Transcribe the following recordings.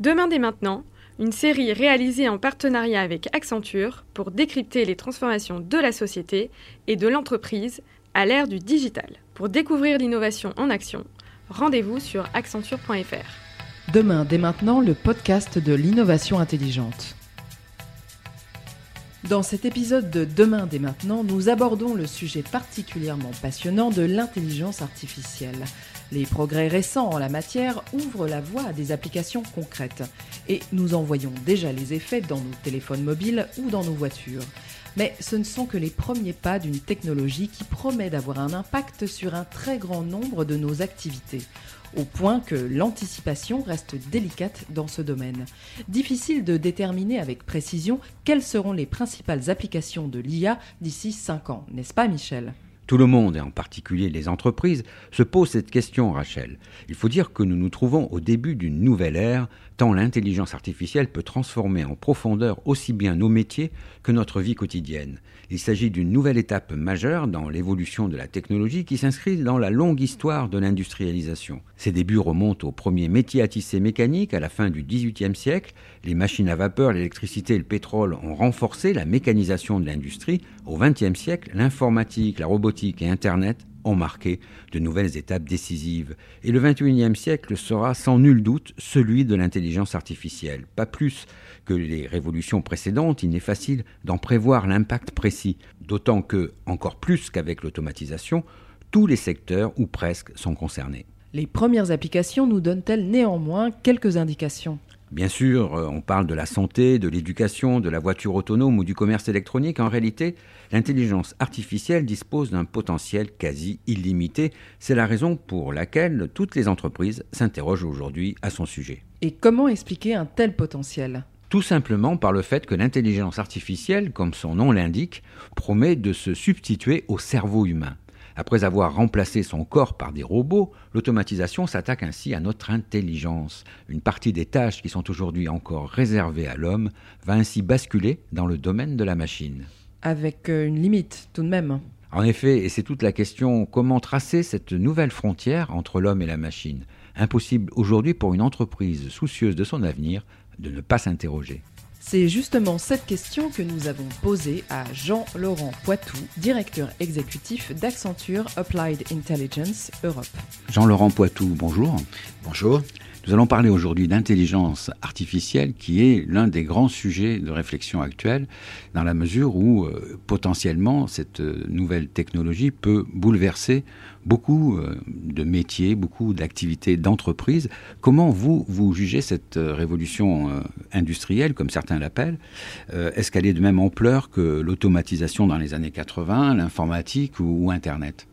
Demain dès maintenant, une série réalisée en partenariat avec Accenture pour décrypter les transformations de la société et de l'entreprise à l'ère du digital. Pour découvrir l'innovation en action, rendez-vous sur accenture.fr. Demain dès maintenant, le podcast de l'innovation intelligente. Dans cet épisode de Demain dès maintenant, nous abordons le sujet particulièrement passionnant de l'intelligence artificielle. Les progrès récents en la matière ouvrent la voie à des applications concrètes et nous en voyons déjà les effets dans nos téléphones mobiles ou dans nos voitures. Mais ce ne sont que les premiers pas d'une technologie qui promet d'avoir un impact sur un très grand nombre de nos activités, au point que l'anticipation reste délicate dans ce domaine. Difficile de déterminer avec précision quelles seront les principales applications de l'IA d'ici 5 ans, n'est-ce pas Michel? Tout le monde, et en particulier les entreprises, se pose cette question, Rachel. Il faut dire que nous nous trouvons au début d'une nouvelle ère, tant l'intelligence artificielle peut transformer en profondeur aussi bien nos métiers que notre vie quotidienne. Il s'agit d'une nouvelle étape majeure dans l'évolution de la technologie qui s'inscrit dans la longue histoire de l'industrialisation. Ses débuts remontent aux premiers métiers à tisser mécaniques à la fin du XVIIIe siècle. Les machines à vapeur, l'électricité et le pétrole ont renforcé la mécanisation de l'industrie. Au XXe siècle, l'informatique, la robotique et Internet ont marqué de nouvelles étapes décisives. Et le XXIe siècle sera sans nul doute celui de l'intelligence artificielle. Pas plus que les révolutions précédentes, il n'est facile d'en prévoir l'impact précis, d'autant que, encore plus qu'avec l'automatisation, tous les secteurs ou presque sont concernés. Les premières applications nous donnent-elles néanmoins quelques indications? Bien sûr, euh, on parle de la santé, de l'éducation, de la voiture autonome ou du commerce électronique. En réalité, l'intelligence artificielle dispose d'un potentiel quasi illimité. C'est la raison pour laquelle toutes les entreprises s'interrogent aujourd'hui à son sujet. Et comment expliquer un tel potentiel? Tout simplement par le fait que l'intelligence artificielle, comme son nom l'indique, promet de se substituer au cerveau humain. Après avoir remplacé son corps par des robots, l'automatisation s'attaque ainsi à notre intelligence. Une partie des tâches qui sont aujourd'hui encore réservées à l'homme va ainsi basculer dans le domaine de la machine. Avec euh, une limite tout de même. En effet, et c'est toute la question, comment tracer cette nouvelle frontière entre l'homme et la machine? Impossible aujourd'hui pour une entreprise soucieuse de son avenir de ne pas s'interroger. C'est justement cette question que nous avons posée à Jean-Laurent Poitou, directeur exécutif d'Accenture Applied Intelligence Europe. Jean-Laurent Poitou, bonjour. Bonjour. Nous allons parler aujourd'hui d'intelligence artificielle qui est l'un des grands sujets de réflexion actuelle dans la mesure où euh, potentiellement cette euh, nouvelle technologie peut bouleverser beaucoup euh, de métiers, beaucoup d'activités d'entreprise. Comment vous, vous jugez cette révolution industrielle, comme certains l'appellent? Est-ce qu'elle est de même ampleur que l'automatisation dans les années 80, l'informatique ou Internet?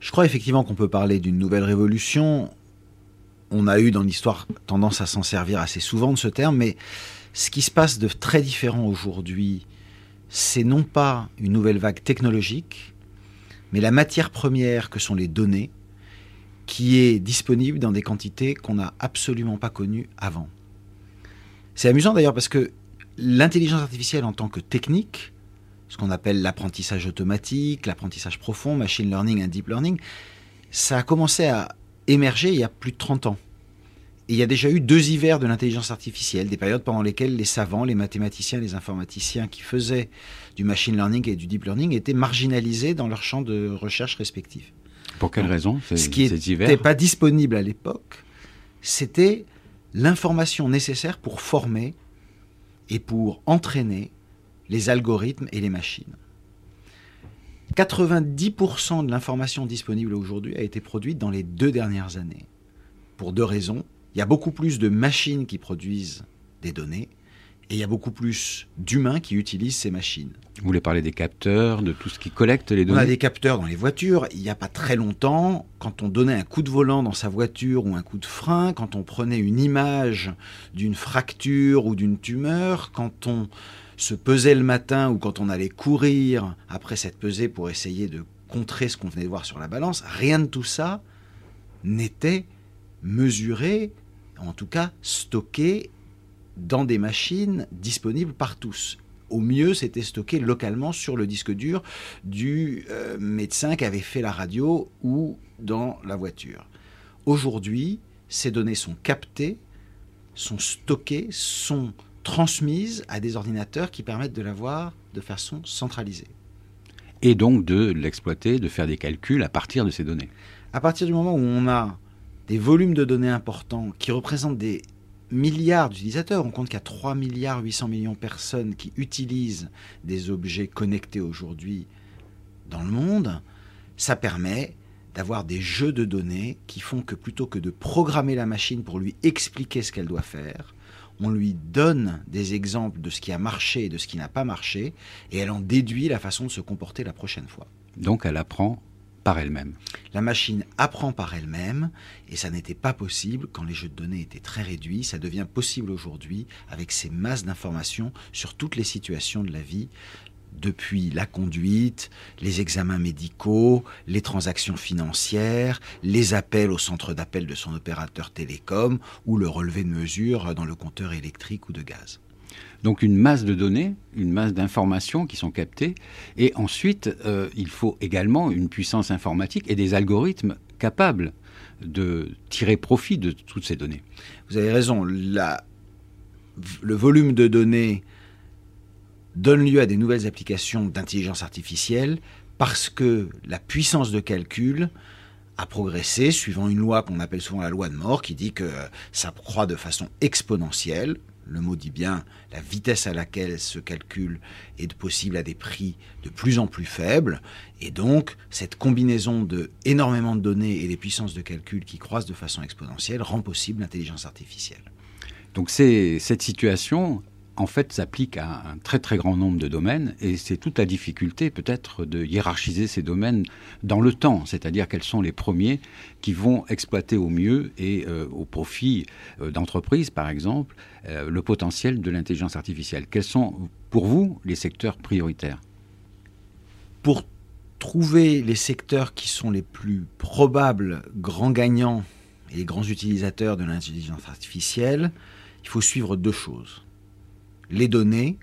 Je crois effectivement qu'on peut parler d'une nouvelle révolution on a eu dans l'histoire tendance à s'en servir assez souvent de ce terme, mais ce qui se passe de très différent aujourd'hui, c'est non pas une nouvelle vague technologique, mais la matière première que sont les données, qui est disponible dans des quantités qu'on n'a absolument pas connues avant. C'est amusant d'ailleurs parce que l'intelligence artificielle en tant que technique, ce qu'on appelle l'apprentissage automatique, l'apprentissage profond, machine learning et deep learning, ça a commencé à émergé il y a plus de 30 ans. Et il y a déjà eu deux hivers de l'intelligence artificielle, des périodes pendant lesquelles les savants, les mathématiciens, les informaticiens qui faisaient du machine learning et du deep learning étaient marginalisés dans leurs champs de recherche respectifs. Pour quelle raison Ce qui n'était pas disponible à l'époque, c'était l'information nécessaire pour former et pour entraîner les algorithmes et les machines. 90% de l'information disponible aujourd'hui a été produite dans les deux dernières années. Pour deux raisons. Il y a beaucoup plus de machines qui produisent des données et il y a beaucoup plus d'humains qui utilisent ces machines. Vous voulez parler des capteurs, de tout ce qui collecte les données On a des capteurs dans les voitures. Il n'y a pas très longtemps, quand on donnait un coup de volant dans sa voiture ou un coup de frein, quand on prenait une image d'une fracture ou d'une tumeur, quand on se pesait le matin ou quand on allait courir après cette pesée pour essayer de contrer ce qu'on venait de voir sur la balance, rien de tout ça n'était mesuré, en tout cas stocké dans des machines disponibles par tous. Au mieux, c'était stocké localement sur le disque dur du euh, médecin qui avait fait la radio ou dans la voiture. Aujourd'hui, ces données sont captées sont stockées, sont transmises à des ordinateurs qui permettent de l'avoir de façon centralisée. Et donc de l'exploiter, de faire des calculs à partir de ces données. À partir du moment où on a des volumes de données importants qui représentent des milliards d'utilisateurs, on compte qu'il y a 3 milliards 800 millions de personnes qui utilisent des objets connectés aujourd'hui dans le monde, ça permet d'avoir des jeux de données qui font que plutôt que de programmer la machine pour lui expliquer ce qu'elle doit faire, on lui donne des exemples de ce qui a marché et de ce qui n'a pas marché, et elle en déduit la façon de se comporter la prochaine fois. Donc elle apprend par elle-même. La machine apprend par elle-même, et ça n'était pas possible quand les jeux de données étaient très réduits. Ça devient possible aujourd'hui avec ces masses d'informations sur toutes les situations de la vie depuis la conduite, les examens médicaux, les transactions financières, les appels au centre d'appel de son opérateur télécom ou le relevé de mesure dans le compteur électrique ou de gaz. Donc une masse de données, une masse d'informations qui sont captées, et ensuite euh, il faut également une puissance informatique et des algorithmes capables de tirer profit de toutes ces données. Vous avez raison, le volume de données donne lieu à des nouvelles applications d'intelligence artificielle parce que la puissance de calcul a progressé suivant une loi qu'on appelle souvent la loi de mort qui dit que ça croît de façon exponentielle. Le mot dit bien la vitesse à laquelle ce calcul est possible à des prix de plus en plus faibles. Et donc, cette combinaison de énormément de données et des puissances de calcul qui croissent de façon exponentielle rend possible l'intelligence artificielle. Donc, c'est cette situation en fait, s'applique à un très très grand nombre de domaines et c'est toute la difficulté peut-être de hiérarchiser ces domaines dans le temps, c'est-à-dire quels sont les premiers qui vont exploiter au mieux et euh, au profit euh, d'entreprises, par exemple, euh, le potentiel de l'intelligence artificielle. Quels sont pour vous les secteurs prioritaires? Pour trouver les secteurs qui sont les plus probables grands gagnants et les grands utilisateurs de l'intelligence artificielle, il faut suivre deux choses les données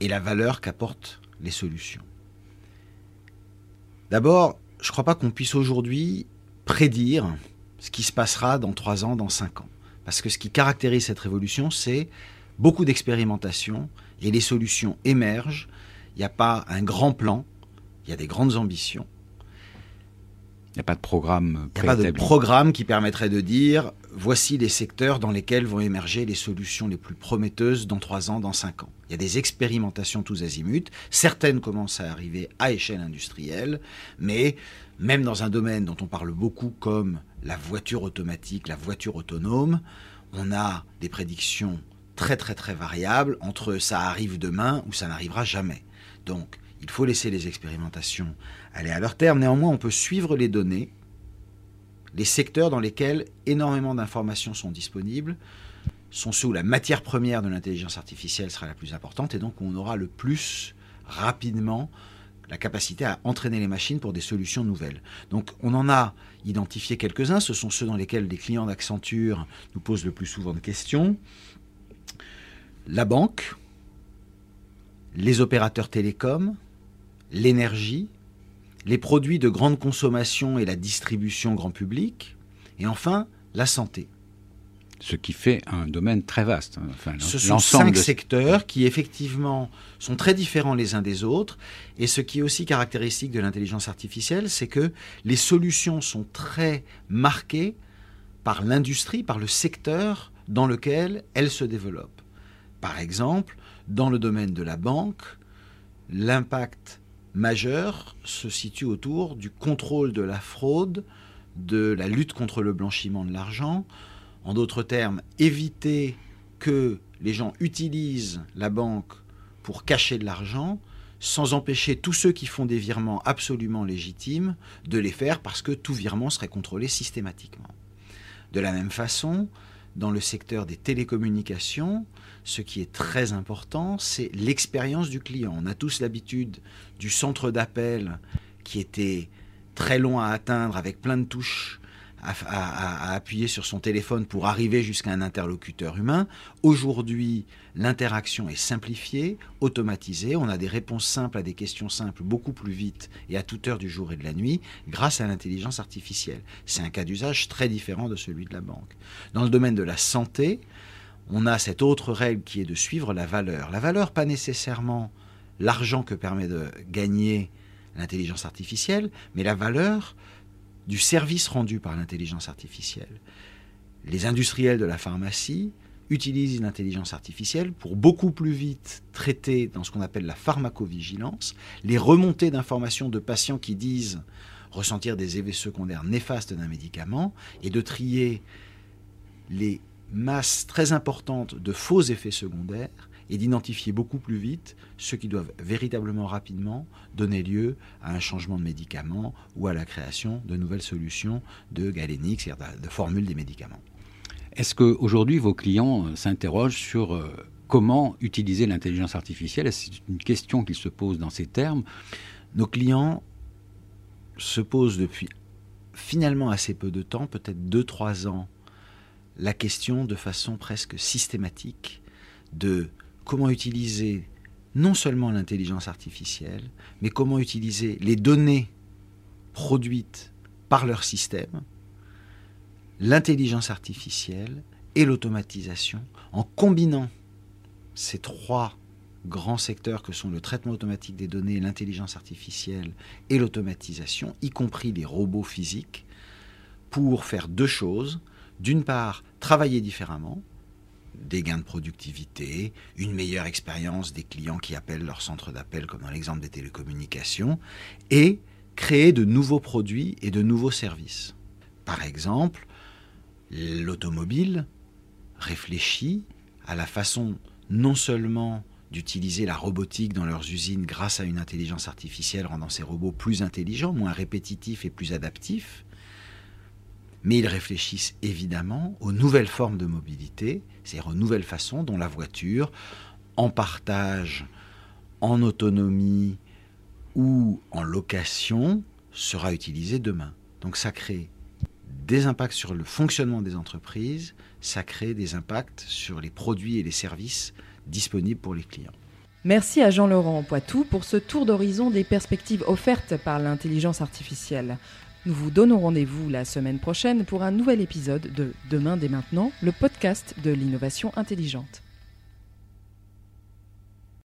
et la valeur qu'apportent les solutions. D'abord, je ne crois pas qu'on puisse aujourd'hui prédire ce qui se passera dans trois ans, dans cinq ans. Parce que ce qui caractérise cette révolution, c'est beaucoup d'expérimentation et les solutions émergent. Il n'y a pas un grand plan, il y a des grandes ambitions. Il n'y a pas de programme Il n'y a pas de programme qui permettrait de dire voici les secteurs dans lesquels vont émerger les solutions les plus prometteuses dans trois ans, dans cinq ans. Il y a des expérimentations tous azimuts. Certaines commencent à arriver à échelle industrielle, mais même dans un domaine dont on parle beaucoup comme la voiture automatique, la voiture autonome, on a des prédictions très très très variables entre ça arrive demain ou ça n'arrivera jamais. Donc, il faut laisser les expérimentations aller à leur terme. Néanmoins, on peut suivre les données, les secteurs dans lesquels énormément d'informations sont disponibles sont ceux où la matière première de l'intelligence artificielle sera la plus importante et donc on aura le plus rapidement la capacité à entraîner les machines pour des solutions nouvelles. Donc on en a identifié quelques-uns, ce sont ceux dans lesquels les clients d'Accenture nous posent le plus souvent de questions. La banque, les opérateurs télécoms, l'énergie, les produits de grande consommation et la distribution grand public, et enfin la santé. Ce qui fait un domaine très vaste. ce sont cinq secteurs qui effectivement sont très différents les uns des autres. Et ce qui est aussi caractéristique de l'intelligence artificielle, c'est que les solutions sont très marquées par l'industrie, par le secteur dans lequel elles se développent. Par exemple, dans le domaine de la banque, l'impact majeur se situe autour du contrôle de la fraude, de la lutte contre le blanchiment de l'argent. En d'autres termes, éviter que les gens utilisent la banque pour cacher de l'argent sans empêcher tous ceux qui font des virements absolument légitimes de les faire parce que tout virement serait contrôlé systématiquement. De la même façon, dans le secteur des télécommunications, ce qui est très important, c'est l'expérience du client. On a tous l'habitude du centre d'appel qui était très long à atteindre avec plein de touches à, appuyer sur son téléphone pour arriver jusqu'à un interlocuteur humain. Aujourd'hui, l'interaction est simplifiée, automatisée. On a des réponses simples à des questions simples beaucoup plus vite et à toute heure du jour et de la nuit grâce à l'intelligence artificielle. C'est un cas d'usage très différent de celui de la banque. Dans le domaine de la santé, on a cette autre règle qui est de suivre la valeur. La valeur, pas nécessairement l'argent que permet de gagner l'intelligence artificielle, mais la valeur du service rendu par l'intelligence artificielle. Les industriels de la pharmacie utilisent l'intelligence artificielle pour beaucoup plus vite traiter dans ce qu'on appelle la pharmacovigilance, les remontées d'informations de patients qui disent ressentir des effets secondaires néfastes d'un médicament et de trier les masses très importantes de faux effets secondaires et d'identifier beaucoup plus vite ceux qui doivent véritablement rapidement donner lieu à un changement de médicament ou à la création de nouvelles solutions de galénique, c'est-à-dire de formules des médicaments. Est-ce qu'aujourd'hui vos clients euh, s'interrogent sur euh, comment utiliser l'intelligence artificielle? C'est une question qu'ils se posent dans ces termes? Nos clients se posent depuis finalement assez peu de temps, peut-être 2-3 ans, la question de façon presque systématique de comment utiliser non seulement l'intelligence artificielle, mais comment utiliser les données produites par leur système, l'intelligence artificielle et l'automatisation, en combinant ces trois grands secteurs que sont le traitement automatique des données, l'intelligence artificielle et l'automatisation, y compris les robots physiques, pour faire deux choses. D'une part, travailler différemment, des gains de productivité, une meilleure expérience des clients qui appellent leur centre d'appel, comme dans l'exemple des télécommunications, et créer de nouveaux produits et de nouveaux services. Par exemple, l'automobile réfléchit à la façon non seulement d'utiliser la robotique dans leurs usines grâce à une intelligence artificielle rendant ces robots plus intelligents, moins répétitifs et plus adaptifs, mais ils réfléchissent évidemment aux nouvelles formes de mobilité, c'est-à-dire aux nouvelles façons dont la voiture, en partage, en autonomie ou en location, sera utilisée demain. Donc ça crée des impacts sur le fonctionnement des entreprises, ça crée des impacts sur les produits et les services disponibles pour les clients. Merci à Jean-Laurent Poitou pour ce tour d'horizon des perspectives offertes par l'intelligence artificielle. Nous vous donnons rendez-vous la semaine prochaine pour un nouvel épisode de Demain dès maintenant, le podcast de l'innovation intelligente.